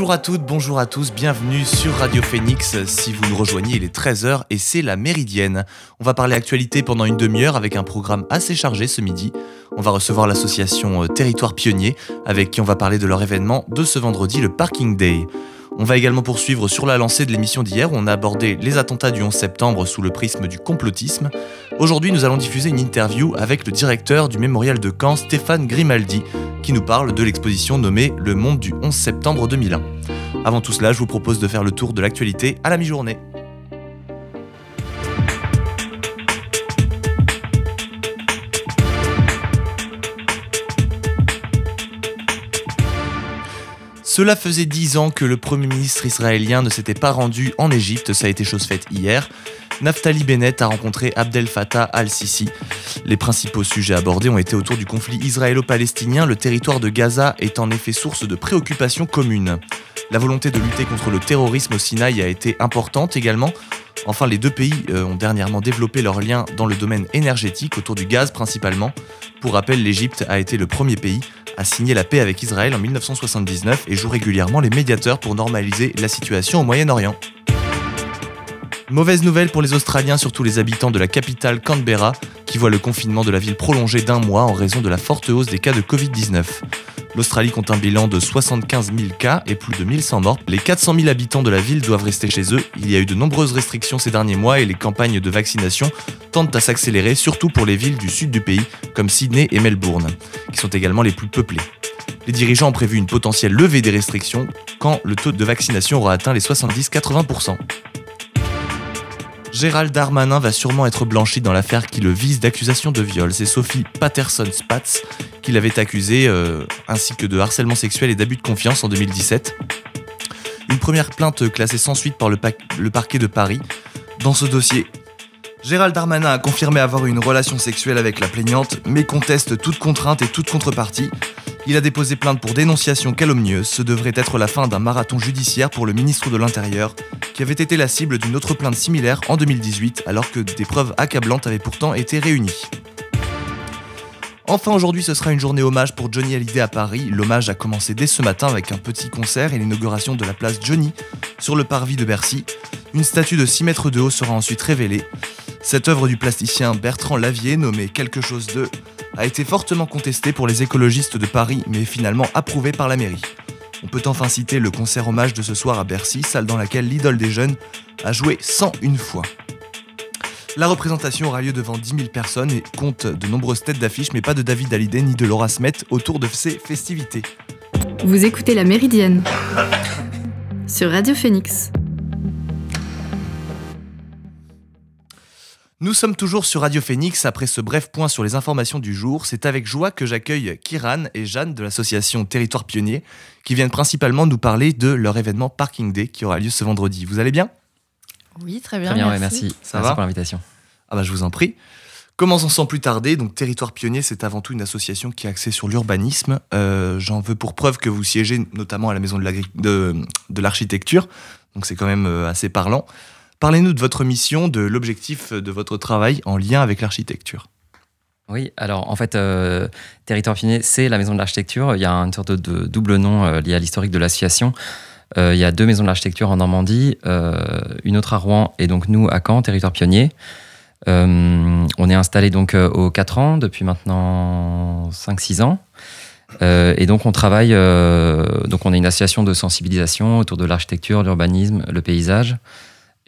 Bonjour à toutes, bonjour à tous, bienvenue sur Radio Phoenix. Si vous nous rejoignez, il est 13h et c'est la Méridienne. On va parler actualité pendant une demi-heure avec un programme assez chargé ce midi. On va recevoir l'association euh, Territoire Pionnier avec qui on va parler de leur événement de ce vendredi, le Parking Day. On va également poursuivre sur la lancée de l'émission d'hier où on a abordé les attentats du 11 septembre sous le prisme du complotisme. Aujourd'hui, nous allons diffuser une interview avec le directeur du mémorial de Caen, Stéphane Grimaldi, qui nous parle de l'exposition nommée Le monde du 11 septembre 2001. Avant tout cela, je vous propose de faire le tour de l'actualité à la mi-journée. Cela faisait dix ans que le Premier ministre israélien ne s'était pas rendu en Égypte, ça a été chose faite hier. Naftali Bennett a rencontré Abdel Fattah al-Sisi. Les principaux sujets abordés ont été autour du conflit israélo-palestinien. Le territoire de Gaza est en effet source de préoccupations communes. La volonté de lutter contre le terrorisme au Sinaï a été importante également. Enfin, les deux pays euh, ont dernièrement développé leurs liens dans le domaine énergétique, autour du gaz principalement. Pour rappel, l'Égypte a été le premier pays à signer la paix avec Israël en 1979 et joue régulièrement les médiateurs pour normaliser la situation au Moyen-Orient. Mauvaise nouvelle pour les Australiens, surtout les habitants de la capitale Canberra, qui voient le confinement de la ville prolongé d'un mois en raison de la forte hausse des cas de Covid-19. L'Australie compte un bilan de 75 000 cas et plus de 1100 morts. Les 400 000 habitants de la ville doivent rester chez eux. Il y a eu de nombreuses restrictions ces derniers mois et les campagnes de vaccination tendent à s'accélérer, surtout pour les villes du sud du pays, comme Sydney et Melbourne, qui sont également les plus peuplées. Les dirigeants ont prévu une potentielle levée des restrictions quand le taux de vaccination aura atteint les 70-80%. Gérald Darmanin va sûrement être blanchi dans l'affaire qui le vise d'accusation de viol. C'est Sophie Patterson-Spatz qui l'avait accusé, euh, ainsi que de harcèlement sexuel et d'abus de confiance en 2017. Une première plainte classée sans suite par le, le parquet de Paris. Dans ce dossier, Gérald Darmanin a confirmé avoir une relation sexuelle avec la plaignante, mais conteste toute contrainte et toute contrepartie. Il a déposé plainte pour dénonciation calomnieuse. Ce devrait être la fin d'un marathon judiciaire pour le ministre de l'Intérieur, qui avait été la cible d'une autre plainte similaire en 2018, alors que des preuves accablantes avaient pourtant été réunies. Enfin aujourd'hui ce sera une journée hommage pour Johnny Hallyday à Paris. L'hommage a commencé dès ce matin avec un petit concert et l'inauguration de la place Johnny sur le parvis de Bercy. Une statue de 6 mètres de haut sera ensuite révélée. Cette œuvre du plasticien Bertrand Lavier, nommée Quelque chose de, a été fortement contestée pour les écologistes de Paris, mais finalement approuvée par la mairie. On peut enfin citer le concert hommage de ce soir à Bercy, salle dans laquelle l'idole des jeunes a joué 101 fois. La représentation aura lieu devant 10 000 personnes et compte de nombreuses têtes d'affiche, mais pas de David Hallyday ni de Laura Smet autour de ces festivités. Vous écoutez La Méridienne sur Radio Phoenix. Nous sommes toujours sur Radio Phoenix après ce bref point sur les informations du jour. C'est avec joie que j'accueille Kiran et Jeanne de l'association Territoire Pionnier qui viennent principalement nous parler de leur événement Parking Day qui aura lieu ce vendredi. Vous allez bien? Oui, très bien. Très bien, merci. merci. Ça merci va? pour l'invitation. Ah bah je vous en prie. Commençons sans plus tarder. Donc Territoire Pionnier, c'est avant tout une association qui est axée sur l'urbanisme. Euh, J'en veux pour preuve que vous siégez notamment à la maison de l'agri- de de l'architecture. Donc c'est quand même euh, assez parlant. Parlez-nous de votre mission, de l'objectif de votre travail en lien avec l'architecture. Oui, alors en fait, euh, Territoire Pionnier, c'est la maison de l'architecture. Il y a une sorte de, double nom euh, lié à l'historique de l'association. Euh, il y a deux maisons de l'architecture en Normandie, une autre à Rouen et donc nous à Caen, Territoire Pionnier. On est installé donc aux 4 ans, depuis maintenant 5-6 ans. Et donc on travaille, donc on est une association de sensibilisation autour de l'architecture, l'urbanisme, le paysage.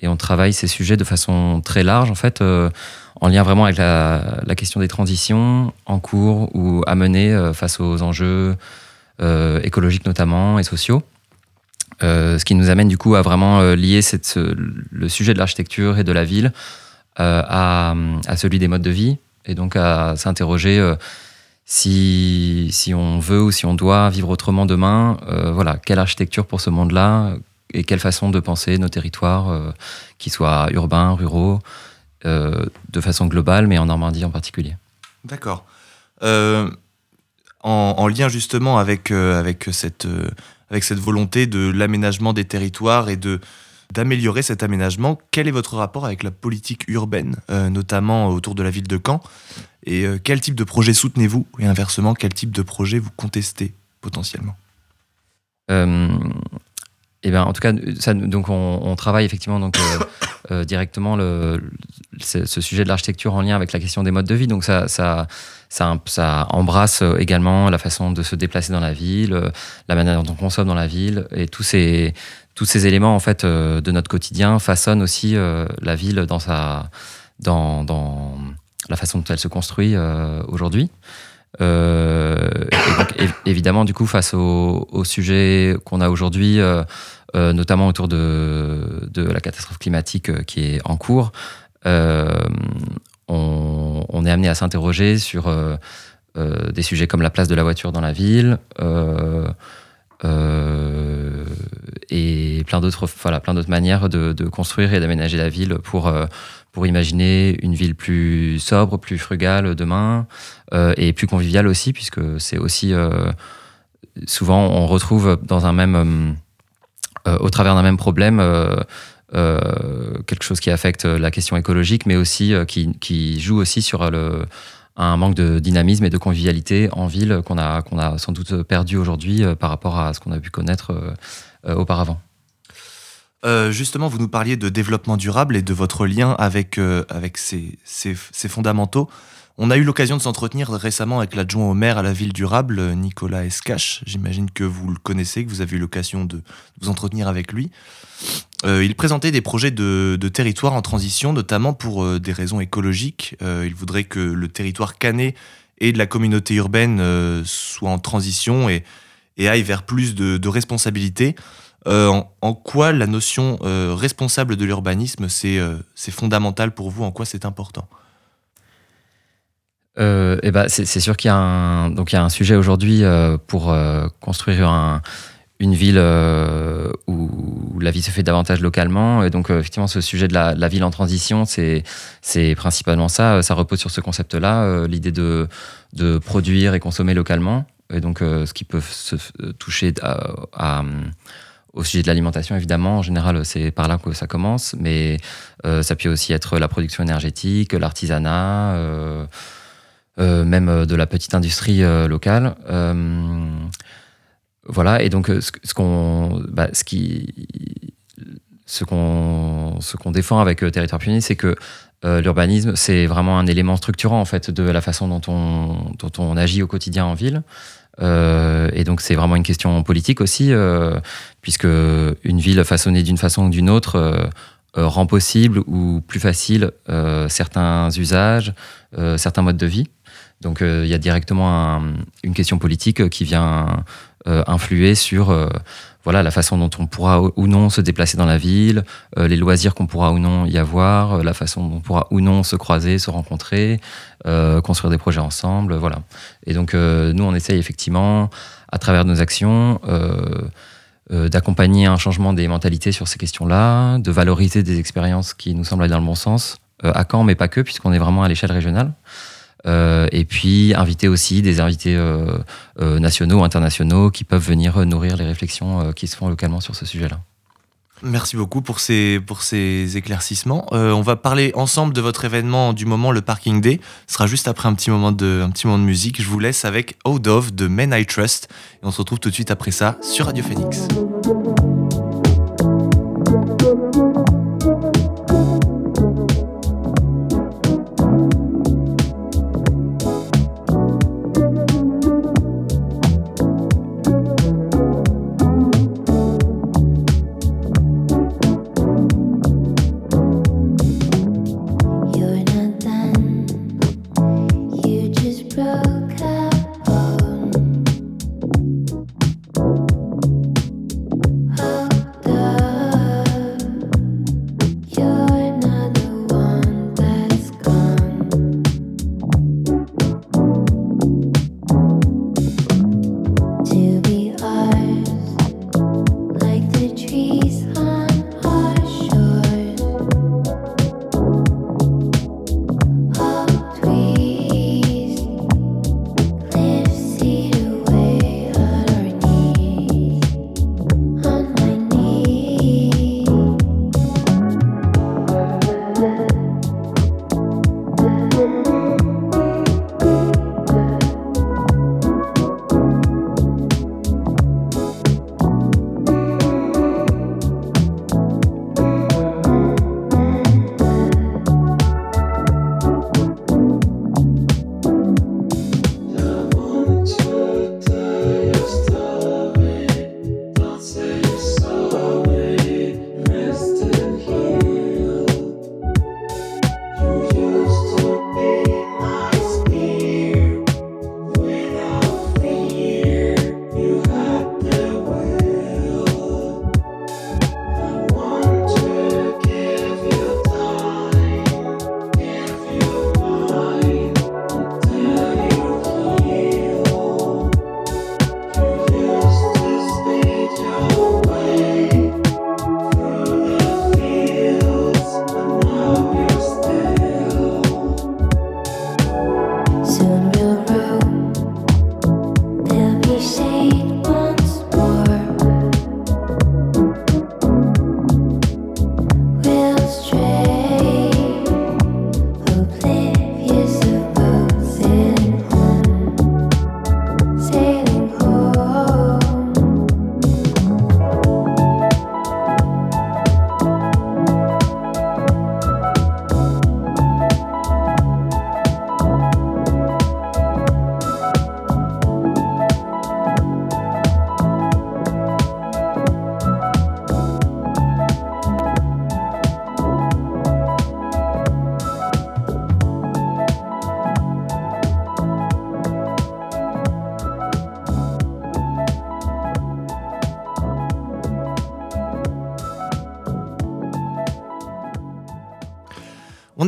Et on travaille ces sujets de façon très large, en fait, euh, en lien vraiment avec la, question des transitions en cours ou à mener euh, face aux enjeux euh, écologiques notamment et sociaux. Ce qui nous amène du coup à vraiment lier le sujet de l'architecture et de la ville à, celui des modes de vie et donc à s'interroger si, si on veut ou si on doit vivre autrement demain, voilà, quelle architecture pour ce monde-là et quelle façon de penser nos territoires, euh, qu'ils soient urbains, ruraux, euh, de façon globale, mais en Normandie en particulier. D'accord. Euh, en, en lien justement avec, avec, cette, avec cette volonté de l'aménagement des territoires et de d'améliorer cet aménagement, quel est votre rapport avec la politique urbaine, euh, notamment autour de la ville de Caen? Et euh, quel type de projet soutenez-vous? Et inversement, quel type de projet vous contestez potentiellement? Euh, Eh bien, en tout cas, ça, donc on, travaille effectivement donc, directement le, ce sujet de l'architecture en lien avec la question des modes de vie. Donc ça, ça, ça, ça, embrasse également la façon de se déplacer dans la ville, la manière dont on consomme dans la ville, et tous ces, tous ces éléments en fait de notre quotidien façonnent aussi la ville dans sa, dans, dans la façon dont elle se construit aujourd'hui. Euh, évidemment, du coup, face au, au sujet qu'on a aujourd'hui, euh, euh, notamment autour de, la catastrophe climatique qui est en cours, on, est amené à s'interroger sur des sujets comme la place de la voiture dans la ville. et plein d'autres voilà, manières de, de construire et d'aménager la ville pour pour imaginer une ville plus sobre, plus frugale demain euh, et plus conviviale aussi, puisque c'est aussi euh, souvent on retrouve dans un même, euh, au travers d'un même problème, quelque chose qui affecte la question écologique, mais aussi qui, joue aussi sur un manque de dynamisme et de convivialité en ville qu'on a, qu'on a sans doute perdu aujourd'hui par rapport à ce qu'on a pu connaître auparavant. Euh, justement, vous nous parliez de développement durable et de votre lien avec, euh, avec ces, ces, fondamentaux. On a eu l'occasion de s'entretenir récemment avec l'adjoint au maire à la ville durable, Nicolas Escache. J'imagine que vous le connaissez, que vous avez eu l'occasion de vous entretenir avec lui. Euh, il présentait des projets de, de, territoire en transition, notamment pour des raisons écologiques. il voudrait que le territoire canet et de la communauté urbaine soit en transition et, et aille vers plus de, de responsabilité. Euh, en, quoi la notion euh, responsable de l'urbanisme, euh, c'est fondamental pour vous? En quoi c'est important? Eh ben, c'est sûr qu'il y, a un, y a un sujet aujourd'hui pour construire une ville où la vie se fait davantage localement. Et donc, effectivement, ce sujet de la, ville en transition, c'est principalement ça. Ça repose sur ce concept-là, l'idée de, de, produire et consommer localement. Et donc, ce qui peut se toucher à au sujet de l'alimentation, évidemment, en général, c'est par là que ça commence, mais euh, ça peut aussi être la production énergétique, l'artisanat, euh, euh, même de la petite industrie locale. voilà, et donc ce, qu'on, bah, ce qui, ce qu'on, ce qu'on défend avec Territoire Pionnier, c'est que l'urbanisme, c'est vraiment un élément structurant en fait de la façon dont on, dont on agit au quotidien en ville. Euh, et donc c'est vraiment une question politique aussi, euh, puisque une ville façonnée d'une façon ou d'une autre euh, rend possible ou plus facile certains usages, certains modes de vie. Donc il y a directement une question politique qui vient influer sur voilà la façon dont on pourra ou non se déplacer dans la ville, euh, les loisirs qu'on pourra ou non y avoir, euh, la façon dont on pourra ou non se croiser, se rencontrer, euh, construire des projets ensemble, voilà. Et donc nous on essaye effectivement à travers nos actions d'accompagner un changement des mentalités sur ces questions-là, de valoriser des expériences qui nous semblent aller dans le bon sens à Caen, mais pas que, puisqu'on est vraiment à l'échelle régionale. Euh, et puis inviter aussi des invités euh, euh, nationaux internationaux qui peuvent venir nourrir les réflexions qui se font localement sur ce sujet-là. Merci beaucoup pour ces, pour ces éclaircissements. on va parler ensemble de votre événement du moment, le Parking Day. Ce sera juste après un petit moment de, un petit moment de musique. Je vous laisse avec Out of de Men I Trust. Et on se retrouve tout de suite après ça sur Radio Phoenix.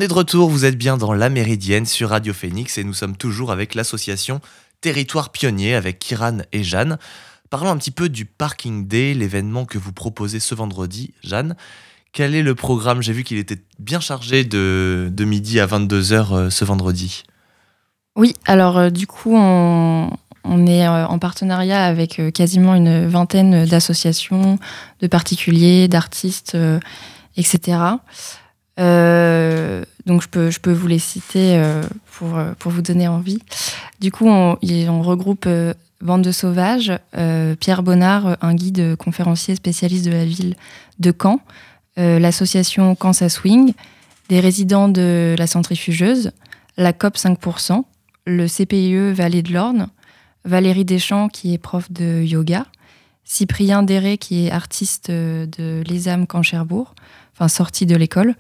De retour, vous êtes bien dans la Méridienne sur Radio Phoenix et nous sommes toujours avec l'association Territoire Pionnier avec Kiran et Jeanne. Parlons un petit peu du Parking Day, l'événement que vous proposez ce vendredi, Jeanne. Quel est le programme? J'ai vu qu'il était bien chargé de, midi à 22h euh, ce vendredi. Oui, alors euh, du coup, on, est euh, en partenariat avec quasiment une vingtaine d'associations, de particuliers, d'artistes, etc. Euh, donc je peux, je peux vous les citer euh, pour, euh, pour vous donner envie. Du coup, on, on regroupe Bande de Sauvages, Pierre Bonnard, un guide conférencier spécialiste de la ville de Caen, l'association Kansas Swing, des résidents de la centrifugeuse, la COP 5%, le CPIE Vallée de l'Orne, Valérie Deschamps qui est prof de yoga, Cyprien Déré qui est artiste de l'ESAM Caen-Cherbourg, enfin sorti de l'école,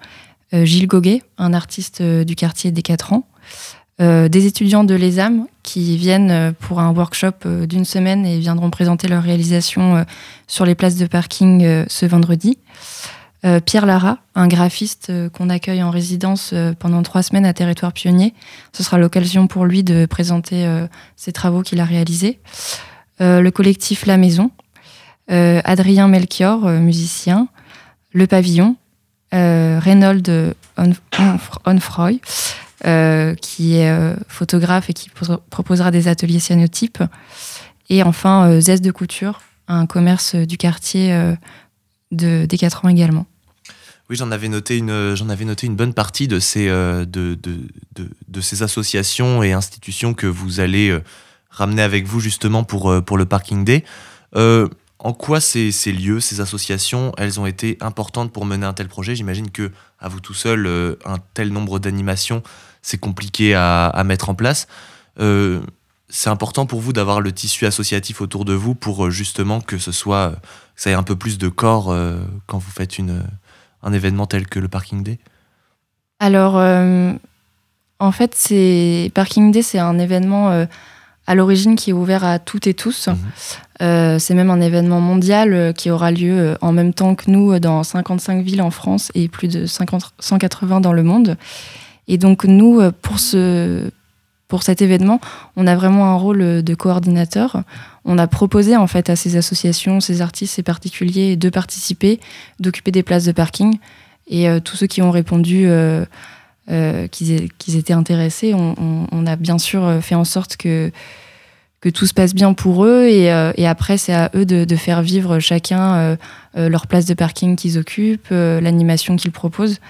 euh, Gilles Goguet, un artiste euh, du quartier des 4 ans, euh, des étudiants de l'ESAM qui viennent pour un workshop d'une semaine et viendront présenter leur réalisation sur les places de parking ce vendredi. Pierre Lara, un graphiste qu'on accueille en résidence pendant trois semaines à Territoire Pionnier. Ce sera l'occasion pour lui de présenter ses travaux qu'il a réalisés. le collectif La Maison, Adrien Melchior, musicien, Le Pavillon, Reynold Onfroy, euh, qui est euh, photographe et qui proposera des ateliers cyanotypes. Et enfin, Zest de Couture, un commerce du quartier de, des 4 ans également. Oui, j'en avais noté une, avais noté une bonne partie de ces, de, de, de, ces associations et institutions que vous allez ramener avec vous justement pour, pour le Parking Day. En quoi ces, lieux, ces associations, elles ont été importantes pour mener un tel projet? J'imagine que à vous tout seul, euh, un tel nombre d'animations, c'est compliqué à, mettre en place. Euh, c'est important pour vous d'avoir le tissu associatif autour de vous pour euh, justement que ce soit, ça ait un peu plus de corps quand vous faites une, un événement tel que le Parking Day? Alors, en fait, c'est Parking Day, c'est un événement à l'origine qui est ouvert à toutes et tous. Mhm. Euh, c'est même un événement mondial euh, qui aura lieu euh, en même temps que nous dans 55 villes en France et plus de 180 dans le monde. Et donc nous, pour, ce, pour cet événement, on a vraiment un rôle de coordinateur. On a proposé en fait à ces associations, ces artistes, ces particuliers de participer, d'occuper des places de parking. Et tous ceux qui ont répondu euh, qu'ils étaient intéressés. On, a bien sûr fait en sorte que, tout se passe bien pour eux et, euh, après c'est à eux de, faire vivre chacun euh, leur place de parking qu'ils occupent, l'animation qu'ils proposent.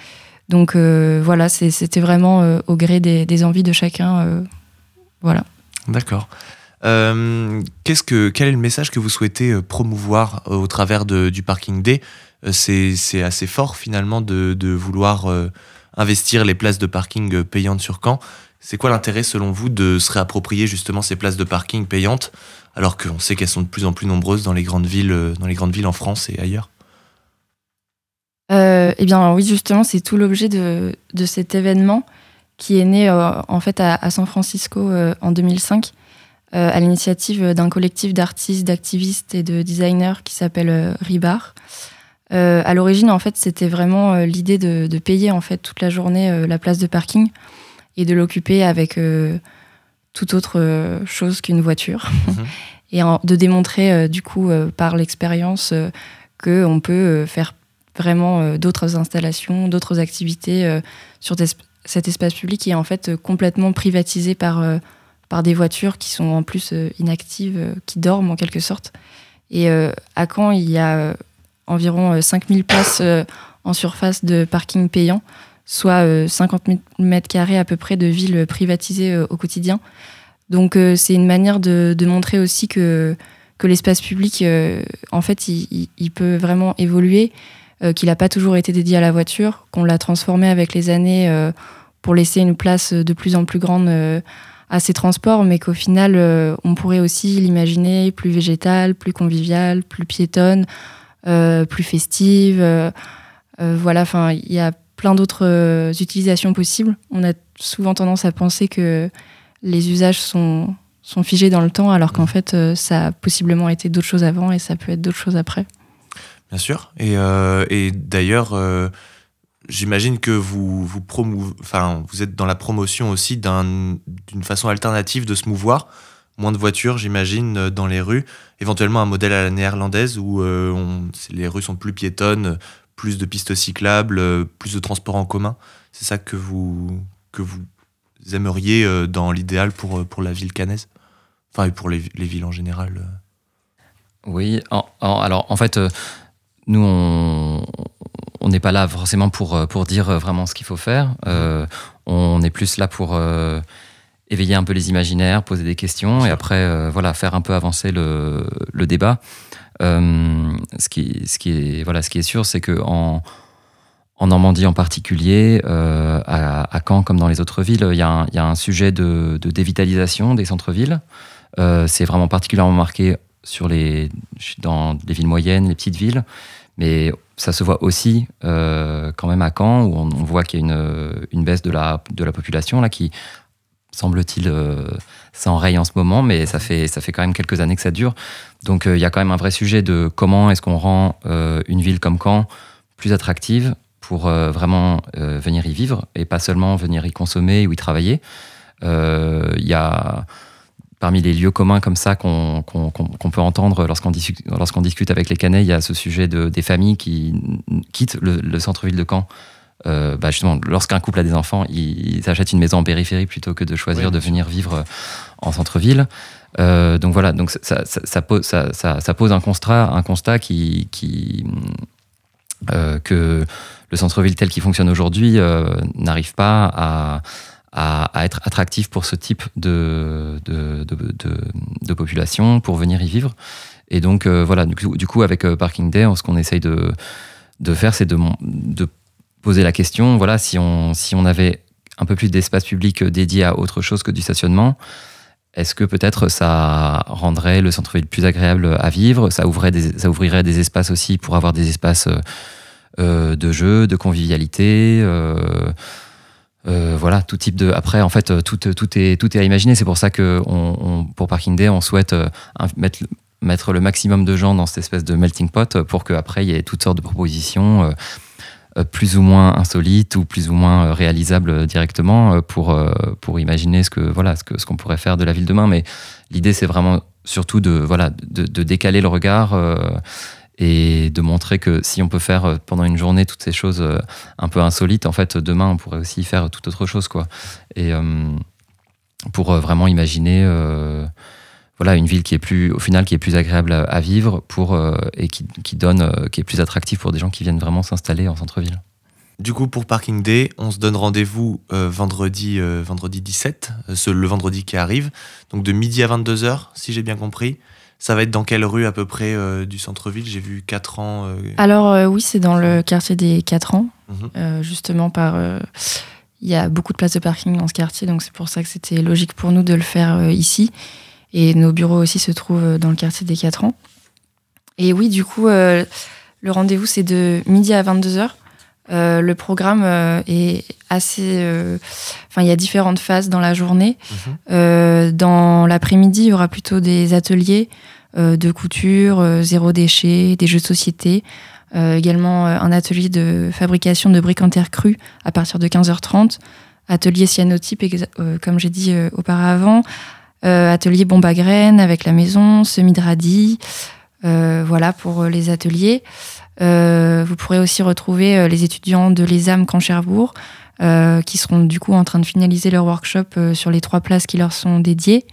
Donc voilà, c'était vraiment au gré des, envies de chacun. voilà. D'accord. quel est le message que vous souhaitez promouvoir au travers du Parking Day? C'est assez fort finalement de vouloir investir les places de parking payantes sur Caen. C'est quoi l'intérêt selon vous de se réapproprier justement ces places de parking payantes alors qu'on sait qu'elles sont de plus en plus nombreuses dans les grandes villes, euh, dans les grandes villes en France et ailleurs? Euh, Eh bien oui, justement, c'est tout l'objet de, cet événement qui est né euh, en fait à, San Francisco en 2005 à l'initiative d'un collectif d'artistes, d'activistes et de designers qui s'appelle Ribar. Euh, à l'origine, en fait, c'était vraiment euh, l'idée de, payer en fait toute la journée euh, la place de parking et de l'occuper avec toute autre chose qu'une voiture mhm. et de démontrer du coup par l'expérience qu'on peut faire vraiment d'autres installations, d'autres activités sur cet espace public qui est en fait complètement privatisé par, par des voitures qui sont en plus inactives, qui dorment en quelque sorte. Et à Caen, il y a environ 5000 euh, places euh, en surface de parking payant, soit 50 000 mètres carrés à peu près de villes privatisées euh, au quotidien. Donc c'est une manière de, montrer aussi que, l'espace public, en fait, il, peut vraiment évoluer, qu'il n'a pas toujours été dédié à la voiture, qu'on l'a transformé avec les années pour laisser une place de plus en plus grande à ces transports, mais qu'au final, on pourrait aussi l'imaginer plus végétal, plus convivial, plus piétonne, euh, plus festive. Euh, euh, voilà, enfin, il y a plein d'autres utilisations possibles. On a souvent tendance à penser que les usages sont, sont figés dans le temps, alors qu'en fait, ça a possiblement été d'autres choses avant et ça peut être d'autres choses après. Bien sûr. Et, et d'ailleurs, j'imagine que vous, vous, enfin, vous êtes dans la promotion aussi d'une façon alternative de se mouvoir. Moins de voitures, j'imagine, dans les rues. Éventuellement un modèle à la néerlandaise où les rues sont plus piétonnes, plus de pistes cyclables, plus de transports en commun. C'est ça que vous, que vous aimeriez dans l'idéal pour, pour la ville cannaise? Enfin, et pour les, les villes en général Oui, alors en fait, nous, on n'est pas là forcément pour, euh, pour dire vraiment ce qu'il faut faire. Euh, on est plus là pour euh, éveiller un peu les imaginaires, poser des questions et après, voilà, faire un peu avancer le, le débat. ce, qui, ce, qui est, voilà, ce qui est sûr, c'est que en, en Normandie en particulier, à, à, Caen comme dans les autres villes, il y, a un, sujet de, de dévitalisation des centres-villes. c'est vraiment particulièrement marqué sur les, dans les villes moyennes, les petites villes. Mais ça se voit aussi euh, quand même à Caen, où on, voit qu'il y a une, une, baisse de la, de la population là, qui, semble-t-il, euh, s'enraye en ce moment, mais ça fait, ça fait quand même quelques années que ça dure. Donc euh, il y a quand même un vrai sujet de comment est-ce qu'on rend une ville comme Caen plus attractive pour vraiment venir y vivre et pas seulement venir y consommer ou y travailler. Il y a parmi les lieux communs comme ça qu'on peut entendre lorsqu'on discute, avec les Canets, il y a ce sujet de, des familles qui quittent le, centre-ville de Caen. Euh, bah justement, lorsqu'un couple a des enfants, ils, achètent une maison en périphérie plutôt que de choisir de venir vivre en centre-ville. Euh, donc voilà, donc ça, ça, pose, ça, pose un constat, un constat qui, qui euh, que le centre-ville tel qu'il fonctionne aujourd'hui n'arrive pas à à, être attractif pour ce type de, de, de, population, pour venir y vivre. Et donc, euh, voilà, du coup, du coup, avec euh, Parking Day, ce qu'on essaye de, de faire, c'est de poser la question, voilà, si on, si on avait un peu plus d'espace public dédié à autre chose que du stationnement, est-ce que peut-être ça rendrait le centre-ville plus agréable à vivre ça, ouvrait des, ça ouvrirait des espaces aussi pour avoir des espaces euh, de jeu, de convivialité euh, voilà, tout type de. Après, en fait, tout, tout, est, tout est à imaginer. C'est pour ça que on, pour Parking Day, on souhaite euh, mettre, mettre le maximum de gens dans cette espèce de melting pot pour qu'après, il y ait toutes sortes de propositions euh, plus ou moins insolites ou plus ou moins réalisables directement pour, pour imaginer ce que voilà ce que ce qu'on pourrait faire de la ville demain. Mais l'idée, c'est vraiment surtout de voilà de, décaler le regard et de montrer que si on peut faire euh, pendant une journée toutes ces choses euh, un peu insolites, en fait, demain, on pourrait aussi faire toute autre chose, quoi. Et euh, pour vraiment imaginer, voilà, une ville qui est plus, au final, qui est plus agréable à, vivre pour et qui, qui donne, qui est plus attractive pour des gens qui viennent vraiment s'installer en centre-ville. Du coup, pour Parking Day, on se donne rendez-vous vendredi, vendredi 17, le vendredi qui arrive, donc de midi à 22h, si j'ai bien compris. Ça va être dans quelle rue à peu près euh, du centre-ville? J'ai vu 4 ans. Euh, Alors euh, oui, c'est dans le quartier des 4 ans, mhm. justement par... Il y a beaucoup de places de parking dans ce quartier, donc c'est pour ça que c'était logique pour nous de le faire ici. Et nos bureaux aussi se trouvent dans le quartier des 4 ans. Et oui, du coup, le rendez-vous, c'est de midi à 22h. le programme est assez. Enfin, il y a différentes phases dans la journée. Mhm. dans l'après-midi, il y aura plutôt des ateliers euh, de couture, euh, zéro déchet, des jeux de société. Euh, également un atelier de fabrication de briques en terre crue à partir de 15h30. Atelier cyanotype, comme j'ai dit auparavant. Atelier bombe avec la maison, semi de radis. voilà pour les ateliers. vous pourrez aussi retrouver les étudiants de l'ESAM Camp Cherbourg qui seront du coup en train de finaliser leur workshop sur les trois places qui leur sont dédiées.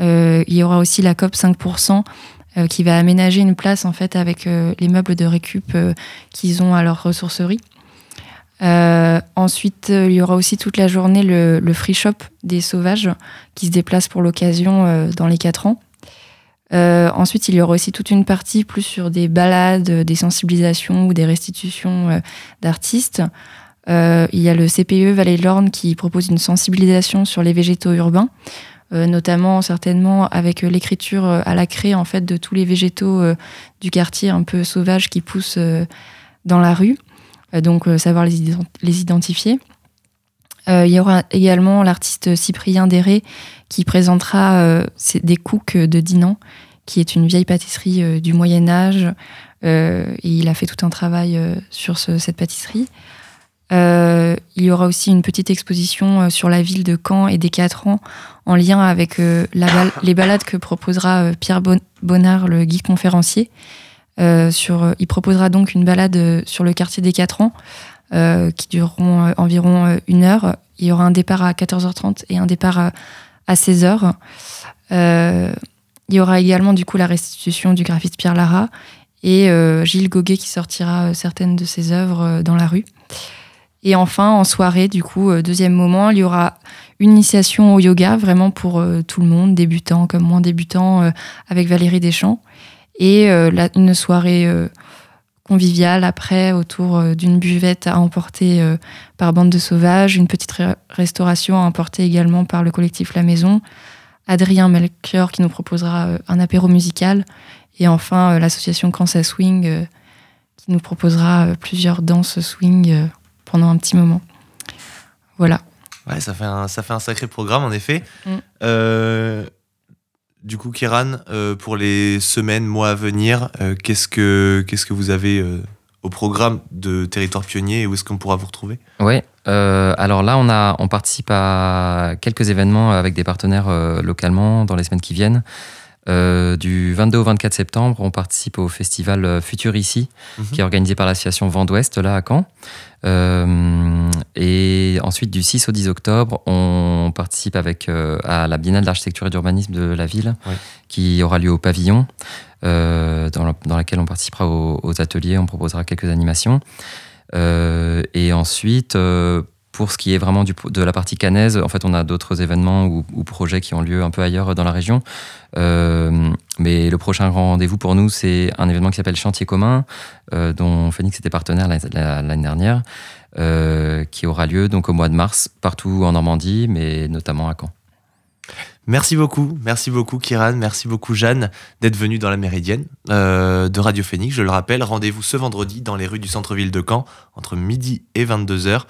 Euh, il y aura aussi la COP 5% euh, qui va aménager une place en fait avec euh, les meubles de récup qu'ils ont à leur ressourcerie. Ensuite, il y aura aussi toute la journée le, free shop des sauvages qui se déplacent pour l'occasion dans les 4 ans. ensuite, il y aura aussi toute une partie plus sur des balades, des sensibilisations ou des restitutions d'artistes. il y a le CPE Vallée de l'Orne qui propose une sensibilisation sur les végétaux urbains. Euh, notamment certainement avec euh, l'écriture euh, à la craie en fait de tous les végétaux du quartier un peu sauvages qui poussent dans la rue. Donc savoir les, les identifier. il y aura également l'artiste Cyprien Déré qui présentera des cooks de Dinan, qui est une vieille pâtisserie du Moyen Âge. et il a fait tout un travail sur cette pâtisserie. il y aura aussi une petite exposition sur la ville de Caen et des quatre ans en lien avec les balades que proposera Pierre Bonnard, le guide conférencier. Sur, il proposera donc une balade sur le quartier des quatre ans qui dureront environ une heure. Il y aura un départ à 14h30 et un départ à 16h. il y aura également du coup la restitution du graphiste Pierre Lara et euh, Gilles Goguet qui sortira euh, certaines de ses œuvres euh, dans la rue. Et enfin, en soirée, du coup, deuxième moment, il y aura une initiation au yoga, vraiment pour tout le monde, débutants comme moins débutants, avec Valérie Deschamps. Et une soirée conviviale après, autour d'une buvette à emporter par Bande de Sauvages, une petite restauration à emporter également par le collectif La Maison, Adrien Melchior qui nous proposera un apéro musical, et enfin, euh, l'association Kansas Swing euh, qui nous proposera euh, plusieurs danses swing pendant un petit moment. Voilà. Ouais, ça fait un, ça fait un sacré programme en effet. Mm. Du coup, Kiran, pour les semaines, mois à venir, qu'est-ce que qu'est-ce que vous avez au programme de Territoire Pionnier et où est-ce qu'on pourra vous retrouver? Oui, alors là, on, a, on participe à quelques événements avec des partenaires localement dans les semaines qui viennent. Euh, du 22 au 24 septembre, on participe au festival euh, Futur Ici, mhm. qui est organisé par l'association Vent d'Ouest, là à Caen. Euh, et ensuite, du 6 au 10 octobre, on participe avec, à la Biennale d'architecture et d'urbanisme de la ville, qui aura lieu au pavillon, dans, laquelle on participera aux, aux, ateliers, on proposera quelques animations. et ensuite, pour ce qui est vraiment de la partie canaise, en fait, on a d'autres événements ou, projets qui ont lieu un peu ailleurs dans la région. Euh, mais le prochain rendez-vous pour nous, c'est un événement qui s'appelle Chantier commun, euh, dont Phoenix était partenaire l'année dernière, euh, qui aura lieu donc au mois de mars partout en Normandie, mais notamment à Caen. Merci beaucoup, merci beaucoup Kiran, merci beaucoup Jeanne d'être venue dans la Méridienne de Radio Phoenix. Je le rappelle, rendez-vous ce vendredi dans les rues du centre-ville de Caen entre midi et 22h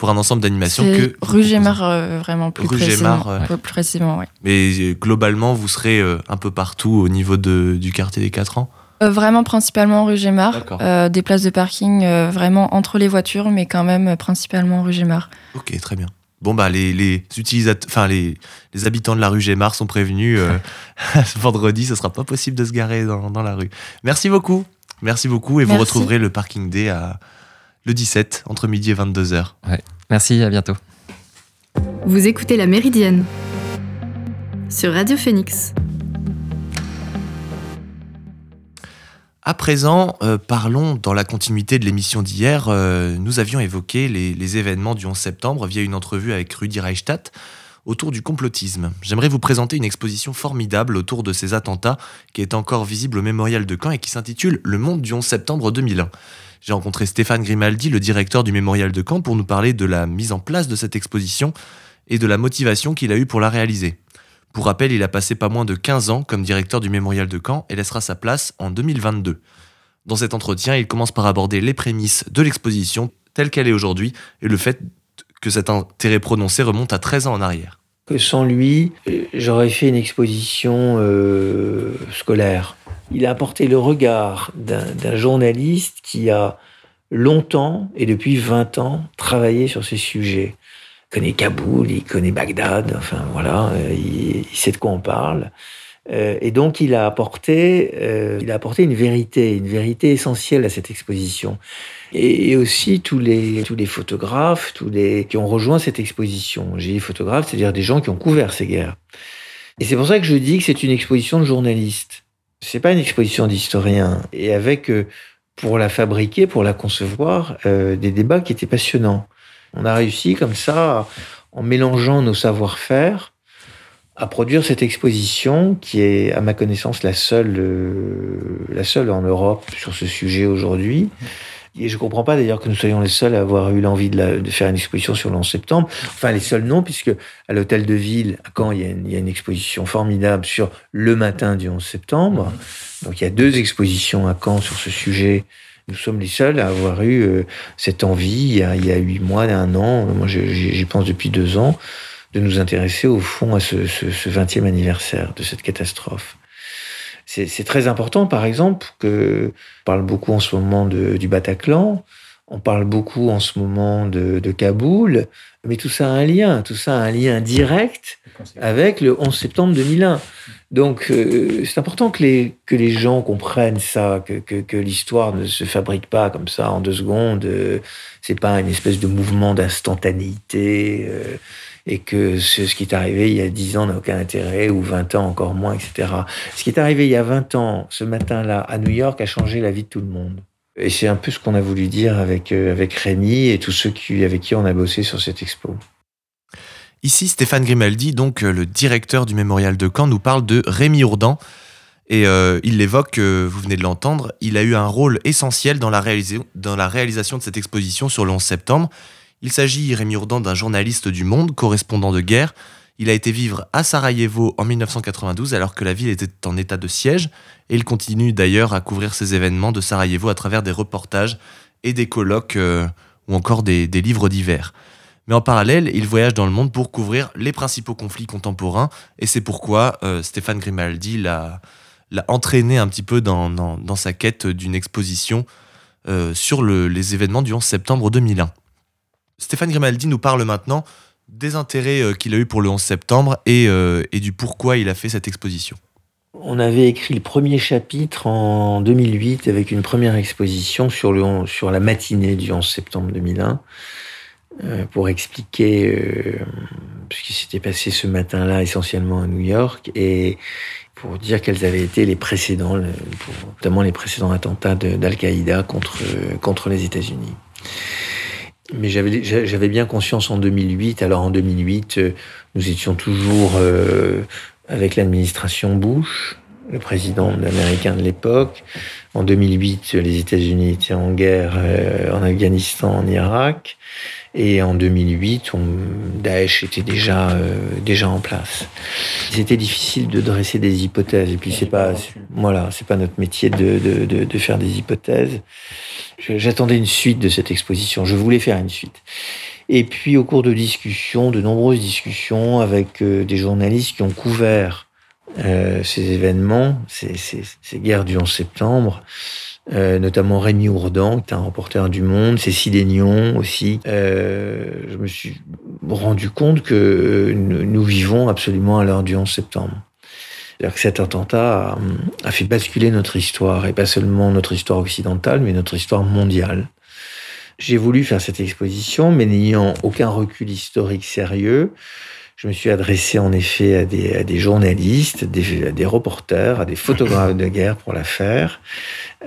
pour un ensemble d'animations que. Rue Gémard, euh, vraiment plus précisément. plus précisément oui. Mais euh, globalement, vous serez euh, un peu partout au niveau de, du quartier des 4 ans Vraiment principalement rue Gémard. des places de parking vraiment entre les voitures, mais quand même principalement rue Gémard. Ok, très bien. Bon, bah, les, les utilisateurs, enfin, les, les, habitants de la rue Gémard sont prévenus. vendredi, ce sera pas possible de se garer dans, dans la rue. Merci beaucoup. Merci beaucoup. Et vous retrouverez le parking day à le 17, entre midi et 22h. Ouais. Merci, à bientôt. Vous écoutez La Méridienne sur Radio Phoenix. À présent, euh, parlons dans la continuité de l'émission d'hier. Euh, nous avions évoqué les, les, événements du 11 septembre via une entrevue avec Rudi Reichstadt autour du complotisme. J'aimerais vous présenter une exposition formidable autour de ces attentats qui est encore visible au mémorial de Caen et qui s'intitule Le monde du 11 septembre 2001. J'ai rencontré Stéphane Grimaldi, le directeur du mémorial de Caen, pour nous parler de la mise en place de cette exposition et de la motivation qu'il a eue pour la réaliser. Pour rappel, il a passé pas moins de 15 ans comme directeur du mémorial de Caen et laissera sa place en 2022. Dans cet entretien, il commence par aborder les prémices de l'exposition telle qu'elle est aujourd'hui et le fait que cet intérêt prononcé remonte à 13 ans en arrière. Que sans lui, j'aurais fait une exposition euh, scolaire il a apporté le regard d'un journaliste qui a longtemps et depuis 20 ans travaillé sur ces sujets. Il connaît Kaboul, il connaît Bagdad, enfin voilà, euh, il, sait de quoi on parle. Euh, et donc il a apporté, euh, il a apporté une vérité, une vérité essentielle à cette exposition. Et, aussi tous les tous les photographes, tous les qui ont rejoint cette exposition. J'ai dit photographes, c'est-à-dire des gens qui ont couvert ces guerres. Et c'est pour ça que je dis que c'est une exposition de journalistes. C'est pas une exposition d'historiens. Et avec, euh, pour la fabriquer, pour la concevoir, euh, des débats qui étaient passionnants. On a réussi comme ça, en mélangeant nos savoir-faire, à produire cette exposition qui est, à ma connaissance, la seule, euh, la seule en Europe sur ce sujet aujourd'hui. Et je ne comprends pas d'ailleurs que nous soyons les seuls à avoir eu l'envie de, faire une exposition sur le 11 septembre. Enfin, les seuls non, puisque à l'hôtel de ville, à Caen, il y, a une, il y, a une, exposition formidable sur le matin du 11 septembre. Donc il y a deux expositions à Caen sur ce sujet. Nous sommes les seuls à avoir eu euh, cette envie, il y, a, il y a huit mois, un an, moi j'y pense depuis deux ans, de nous intéresser au fond à ce, ce, ce 20e anniversaire de cette catastrophe. C'est très important, par exemple, que on parle beaucoup en ce moment de, du Bataclan. On parle beaucoup en ce moment de, Kaboul, mais tout ça a un lien, tout ça a un lien direct avec le 11 septembre 2001. Donc euh, c'est important que les, que les gens comprennent ça, que, que, l'histoire ne se fabrique pas comme ça en deux secondes. Euh, c'est pas une espèce de mouvement d'instantanéité. Euh, et que ce, qui est arrivé il y a 10 ans n'a aucun intérêt, ou 20 ans encore moins, etc. Ce qui est arrivé il y a 20 ans, ce matin-là, à New York, a changé la vie de tout le monde. Et c'est un peu ce qu'on a voulu dire avec, euh, avec Rémi et tous ceux qui, avec qui on a bossé sur cette expo. Ici, Stéphane Grimaldi, donc euh, le directeur du mémorial de Caen, nous parle de Rémi Ourdan. Et euh, il l'évoque, vous venez de l'entendre, il a eu un rôle essentiel dans la, dans la réalisation de cette exposition sur le 11 septembre. Il s'agit, Rémi Ourdan, d'un journaliste du Monde, correspondant de guerre. Il a été vivre à Sarajevo en 1992 alors que la ville était en état de siège et il continue d'ailleurs à couvrir ces événements de Sarajevo à travers des reportages et des colloques euh, ou encore des, livres divers. Mais en parallèle, il voyage dans le monde pour couvrir les principaux conflits contemporains et c'est pourquoi euh, Stéphane Grimaldi l'a, entraîné un petit peu dans, sa quête d'une exposition euh, sur les événements du 11 septembre 2001. Stéphane Grimaldi nous parle maintenant des intérêts euh, qu'il a eu pour le 11 septembre euh, et, du pourquoi il a fait cette exposition. On avait écrit le premier chapitre en 2008 avec une première exposition sur, le, sur la matinée du 11 septembre 2001 euh, pour expliquer ce qui s'était passé ce matin-là essentiellement à New York et pour dire quels avaient été les précédents, notamment les précédents attentats d'Al-Qaïda contre, contre les États-Unis. Mais j'avais bien conscience en 2008. Alors en 2008, euh, nous étions toujours euh, avec l'administration Bush, le président américain de l'époque. En 2008, les États-Unis étaient en guerre euh, en Afghanistan, en Irak. Et en 2008, on, Daesh était déjà déjà en place. C'était difficile de dresser des hypothèses. Et puis c'est pas voilà, c'est pas notre métier de, de, de, de faire des hypothèses. J'attendais une suite de cette exposition. Je voulais faire une suite. Et puis, au cours de discussions, de nombreuses discussions avec euh, des journalistes qui ont couvert euh, ces événements, ces, ces, ces, guerres du 11 septembre, euh, notamment Rémi Ourdan, qui est un reporter du Monde, Cécile Aignon aussi. Euh, je me suis rendu compte que nous vivons absolument à l'heure du 11 septembre cest que cet attentat a, fait basculer notre histoire, et pas seulement notre histoire occidentale, mais notre histoire mondiale. J'ai voulu faire cette exposition, mais n'ayant aucun recul historique sérieux, je me suis adressé en effet à des, journalistes, des, à des reporters, à des photographes de guerre pour la faire.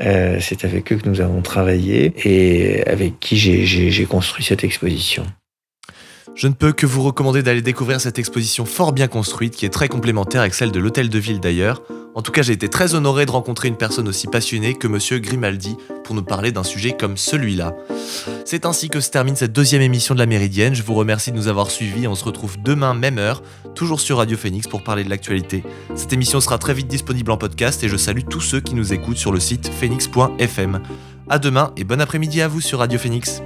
Euh, c'est avec eux que nous avons travaillé et avec qui j'ai construit cette exposition. Je ne peux que vous recommander d'aller découvrir cette exposition fort bien construite qui est très complémentaire avec celle de l'Hôtel de Ville d'ailleurs. En tout cas, j'ai été très honoré de rencontrer une personne aussi passionnée que monsieur Grimaldi pour nous parler d'un sujet comme celui-là. C'est ainsi que se termine cette deuxième émission de la Méridienne. Je vous remercie de nous avoir suivis. On se retrouve demain même heure, toujours sur Radio Phoenix pour parler de l'actualité. Cette émission sera très vite disponible en podcast et je salue tous ceux qui nous écoutent sur le site phoenix.fm. À demain et bon après-midi à vous sur Radio Phoenix.